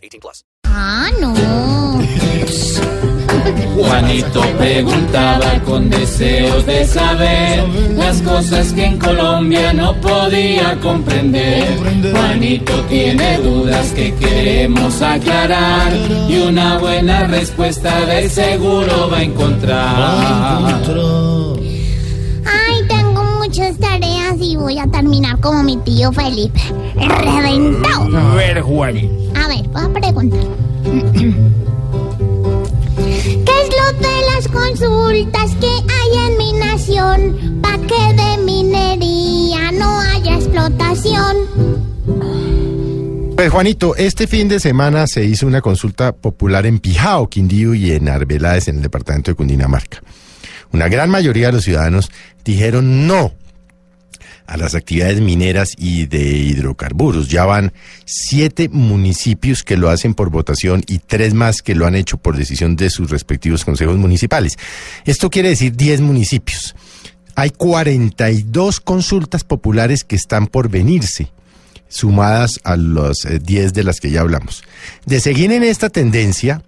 18 plus. Ah, no. Juanito preguntaba con deseos de saber las cosas que en Colombia no podía comprender. Juanito tiene dudas que queremos aclarar y una buena respuesta de seguro va a encontrar. Ay, tengo muchas tareas y voy a terminar como mi tío Felipe. Reventado. A ver, Juan. Ver, voy a preguntar. ¿Qué es lo de las consultas que hay en mi nación? Pa' que de minería no haya explotación. Pues Juanito, este fin de semana se hizo una consulta popular en Pijao, Quindío y en Arbeláez, en el departamento de Cundinamarca. Una gran mayoría de los ciudadanos dijeron no a las actividades mineras y de hidrocarburos. Ya van siete municipios que lo hacen por votación y tres más que lo han hecho por decisión de sus respectivos consejos municipales. Esto quiere decir diez municipios. Hay 42 consultas populares que están por venirse sumadas a las eh, 10 de las que ya hablamos. De seguir en esta tendencia,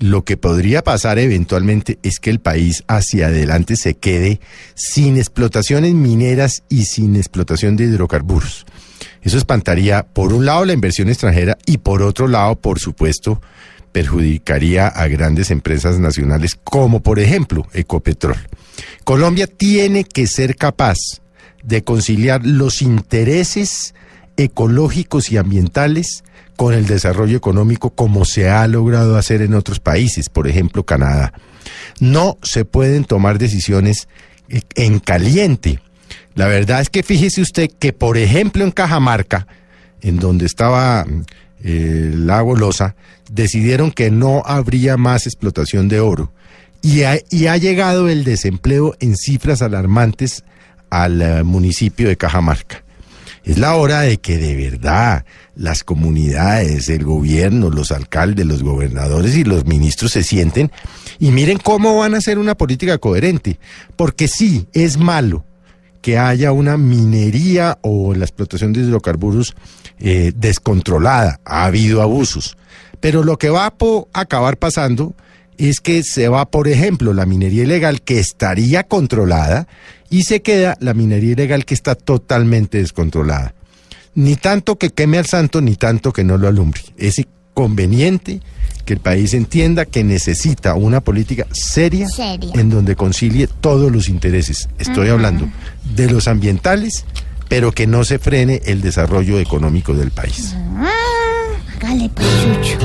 lo que podría pasar eventualmente es que el país hacia adelante se quede sin explotaciones mineras y sin explotación de hidrocarburos. Eso espantaría, por un lado, la inversión extranjera y por otro lado, por supuesto, perjudicaría a grandes empresas nacionales como, por ejemplo, Ecopetrol. Colombia tiene que ser capaz de conciliar los intereses ecológicos y ambientales con el desarrollo económico como se ha logrado hacer en otros países, por ejemplo Canadá. No se pueden tomar decisiones eh, en caliente. La verdad es que fíjese usted que, por ejemplo, en Cajamarca, en donde estaba el lago Loza, decidieron que no habría más explotación de oro. Y ha, y ha llegado el desempleo en cifras alarmantes al eh, municipio de Cajamarca. Es la hora de que de verdad las comunidades, el gobierno, los alcaldes, los gobernadores y los ministros se sienten y miren cómo van a hacer una política coherente. Porque sí, es malo que haya una minería o la explotación de hidrocarburos eh, descontrolada. Ha habido abusos. Pero lo que va a acabar pasando es que se va, por ejemplo, la minería ilegal que estaría controlada y se queda la minería ilegal que está totalmente descontrolada. Ni tanto que queme al santo, ni tanto que no lo alumbre. Es conveniente que el país entienda que necesita una política seria, Seria. en donde concilie todos los intereses. Estoy hablando de los ambientales, pero que no se frene el desarrollo económico del país. Ah, hágale pues.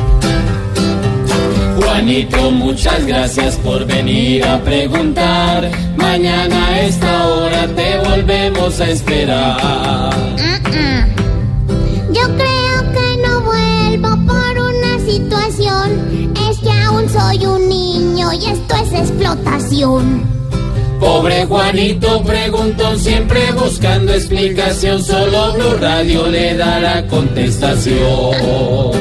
Juanito, muchas gracias por venir a preguntar. Mañana a esta hora te volvemos a esperar. Ah, ah. Yo creo que no vuelvo por una situación. Es que aún soy un niño y esto es explotación. Pobre Juanito preguntó siempre buscando explicación. Solo Blue Radio le dará contestación.